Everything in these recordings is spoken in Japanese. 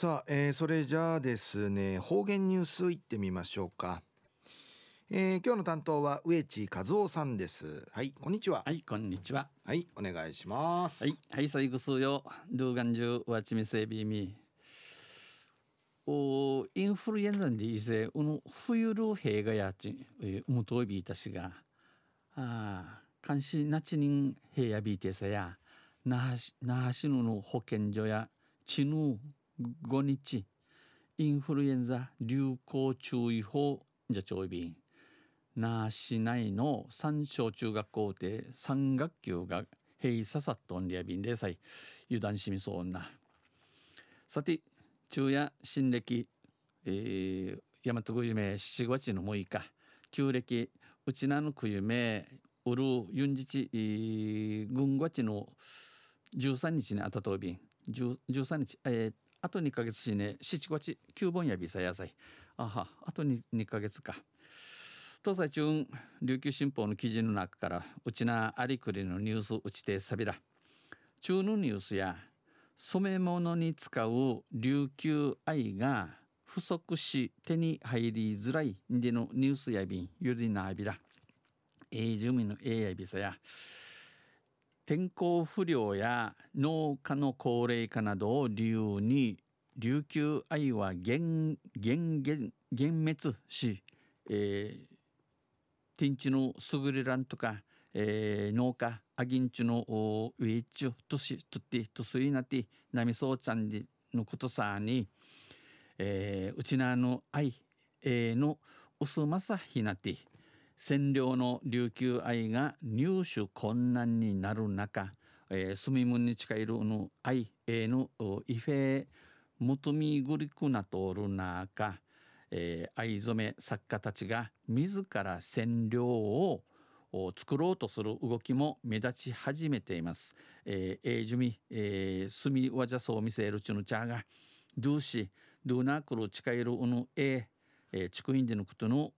さあ、えー、それじゃあですね方言ニュースいってみましょうか、えー、今日の担当は植地和夫さんです。はいこんにちは。はいこんにちは。はいお願いします。はいはい最後数よドゥーガンジュワチミセビミおインフルエンザでいせうの冬る兵がやちうむといびいたしがあ監視なちにん兵やびいてさや那覇市那覇市の保健所やちぬ5日。インフルエンザ流行注意報。じゃちょいびん那覇市内の。三小中学校で3学級が閉鎖さっとんりやびんでさい。油断しみそうな。さて昼夜新暦、えー、大和国夢7月の6日。旧暦。うちなのくゆめうるユンジチ。軍月の13日にあたとびん13日、えー、あと2ヶ月しね7月9本やびさ野菜あはあと 2, 2ヶ月か。東西中琉球新報の記事の中からうちなありくりのニュースうちてさびら中のニュースや染め物に使う琉球愛が不足し手に入りづらいでのニュースやびんよりなあびらえ、住民のええやびさや天候不良や農家の高齢化などを理由に琉球愛は減減減減滅し、えー、天地の優れらんとか、えー、農家アギンチのウィッチュとしとってとすいなってなみそうちゃんでのことさに、えー、うちなの愛、えー、の薄まさひなって占領の琉球愛が入手困難になる中、えー、住みむに近いるの愛へのイフェムトミグリクナとおる中、えー、藍染め作家たちが自ら占領を作ろうとする動きも目立ち始めています。えー、えー、ジュミ、えー、スミワジャソを見せるチュヌチャーがドゥシドゥナークル近いるうぬええー、チクインデのことの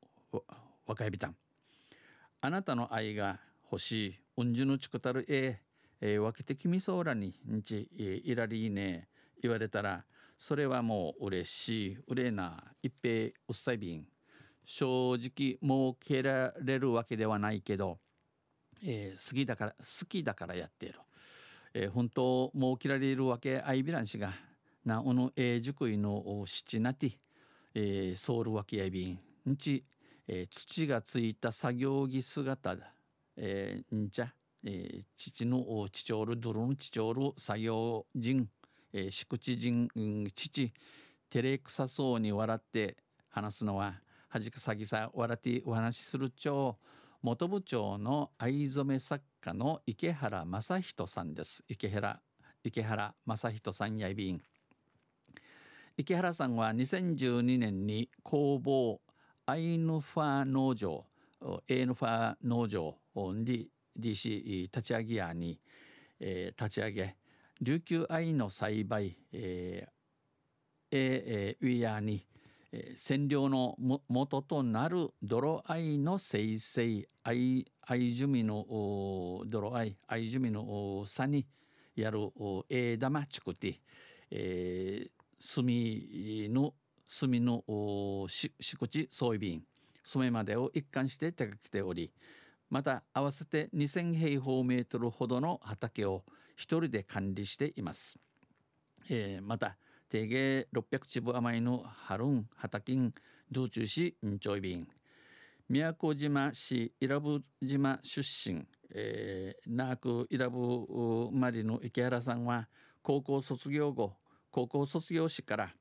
若いビタン。あなたの愛が欲しいうんじゅのちくたるええー、分けてきみそうらにんち、えー、いらりいね言われたらそれはもう嬉しいうれな一平うっさいびん。正直儲けられるわけではないけど、えー、好きだから好きだからやっている、えー、本当儲けられるわけあいびらんしがなおのえー、塾いの七なて、えー、ソウルわけやびん。んちえー、土がついた作業着姿だ、えー、んじゃ、えー、父の父おるドロン父おる作業人、えー、敷地人、うん、父照れくさそうに笑って話すのははじくさぎさ笑ってお話しする町元部長の藍染め作家の池原正人さんです。池原池原正人さんやいびん。池原さんは2012年に工房アイヌファ農場エーヌファ農場に DC 立ち上げやに、えー、立ち上げ琉球藍の栽培、えーえー、ウィアに、えー、染料のも元となる泥藍の生成藍藍樹みの泥藍藍樹みの差にやるえ玉ちくて、えー、炭の墨の敷地装備便染めまでを一貫して手掛けておりまた合わせて2000平方メートルほどの畑を一人で管理しています、えー、また定芸600坪余りのハルン畑金道中市んちょい便宮古島市伊良部島出身、えー、ナーク伊良部マリの池原さんは高校卒業後高校卒業時から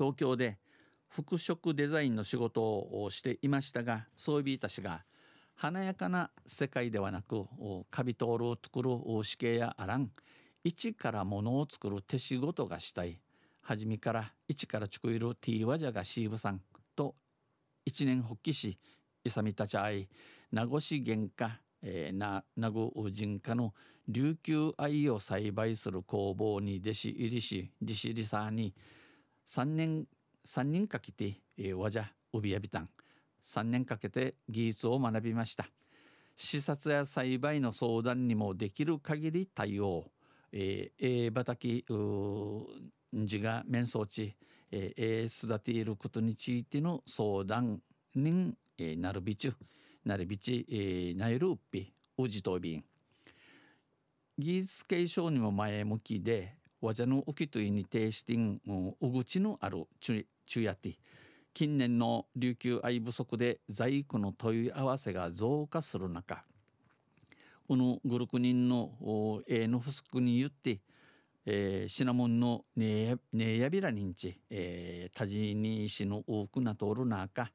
東京で服飾デザインの仕事をしていましたがそういたしが華やかな世界ではなくカビトールを作る死刑やあらん一からものを作る手仕事がしたい。初めから一から作るティーワジャがシーブさんと一年発起し勇みたちあい名護市原価、えー、な名護人家の琉球藍を栽培する工房に弟子入りし弟子入りさんに3年3人かけて、えー、わじゃうびやびたん。3年かけて技術を学びました。視察や栽培の相談にもできる限り対応。えー、えー、畑自が面相地、えー、育ていることについての相談に、えー、なるびちゅ。なるびち、えー、なるうっぴうじとびん。技術継承にも前向きでわじゃのきといに呈してんうぐちのあるちゅやて近年の琉球愛不足で在庫の問い合わせが増加する中このグルク人のえの不足に言って、えー、シナモンのねえやびらにんち、えー、たじにしの多くなとおる中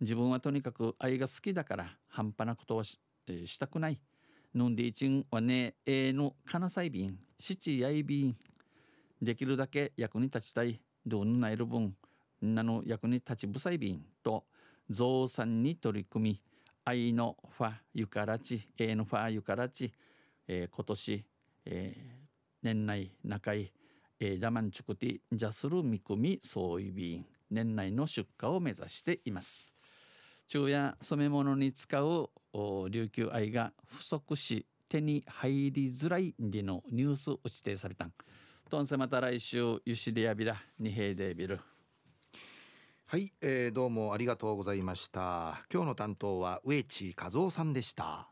自分はとにかく愛が好きだから半端なことはし,、えー、したくない。のんでいちんはねえのかなさいびん七やいびんできるだけ役に立ちたいどんないる分なの役に立ちぶさいびんと増産に取り組み愛のファゆからち A のファゆからち、えー、今年、えー、年内中井、えー、ダマンチュクティジャスル見込み総意便年内の出荷を目指しています昼夜染め物に使う琉球愛が不足し手に入りづらいでのニュースを指定された。んとんせまた来週ゆしりやびら二平でビル。はい、えー、どうもありがとうございました。今日の担当は植地和夫さんでした。